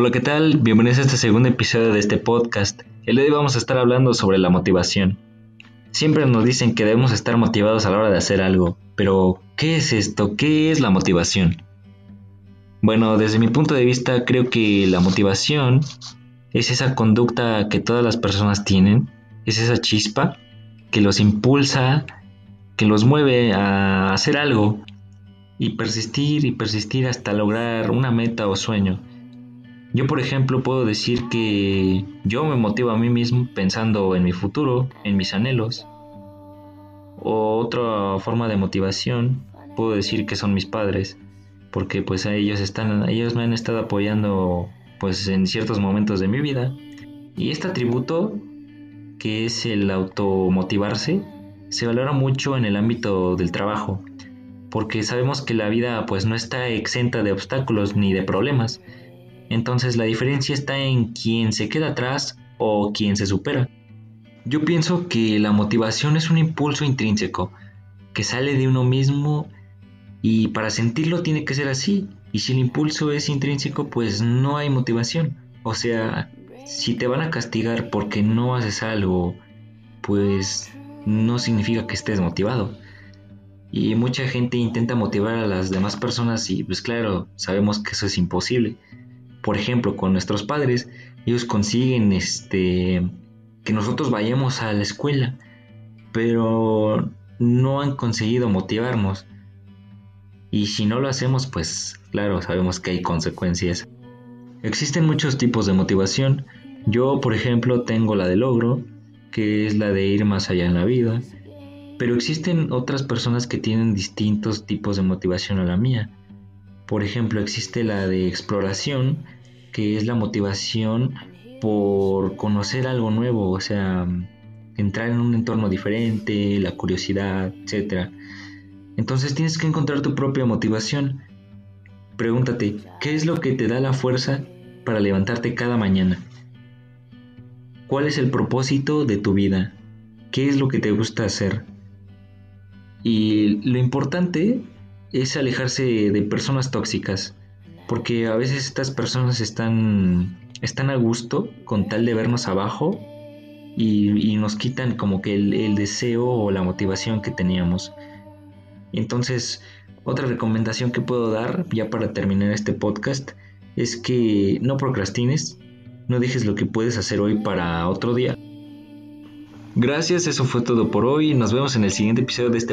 Hola, ¿qué tal? Bienvenidos a este segundo episodio de este podcast. El día de hoy vamos a estar hablando sobre la motivación. Siempre nos dicen que debemos estar motivados a la hora de hacer algo, pero ¿qué es esto? ¿Qué es la motivación? Bueno, desde mi punto de vista creo que la motivación es esa conducta que todas las personas tienen, es esa chispa que los impulsa, que los mueve a hacer algo y persistir y persistir hasta lograr una meta o sueño. Yo, por ejemplo, puedo decir que yo me motivo a mí mismo pensando en mi futuro, en mis anhelos. O otra forma de motivación, puedo decir que son mis padres, porque pues ellos están, ellos me han estado apoyando pues en ciertos momentos de mi vida. Y este atributo, que es el automotivarse, se valora mucho en el ámbito del trabajo, porque sabemos que la vida pues no está exenta de obstáculos ni de problemas entonces la diferencia está en quién se queda atrás o quién se supera. Yo pienso que la motivación es un impulso intrínseco que sale de uno mismo y para sentirlo tiene que ser así. Y si el impulso es intrínseco, pues no hay motivación. O sea, si te van a castigar porque no haces algo, pues no significa que estés motivado. Y mucha gente intenta motivar a las demás personas y pues claro, sabemos que eso es imposible por ejemplo, con nuestros padres, ellos consiguen este que nosotros vayamos a la escuela, pero no han conseguido motivarnos. Y si no lo hacemos, pues claro, sabemos que hay consecuencias. Existen muchos tipos de motivación. Yo, por ejemplo, tengo la de logro, que es la de ir más allá en la vida. Pero existen otras personas que tienen distintos tipos de motivación a la mía. Por ejemplo, existe la de exploración, que es la motivación por conocer algo nuevo, o sea, entrar en un entorno diferente, la curiosidad, etc. Entonces tienes que encontrar tu propia motivación. Pregúntate, ¿qué es lo que te da la fuerza para levantarte cada mañana? ¿Cuál es el propósito de tu vida? ¿Qué es lo que te gusta hacer? Y lo importante es alejarse de personas tóxicas, porque a veces estas personas están, están a gusto con tal de vernos abajo y, nos quitan como que el, el, deseo o la motivación que teníamos. Entonces, otra recomendación que puedo dar ya para terminar este podcast es que no procrastines, no dejes lo que puedes hacer hoy para otro día. Gracias, eso fue todo por hoy. Nos vemos en el siguiente episodio de este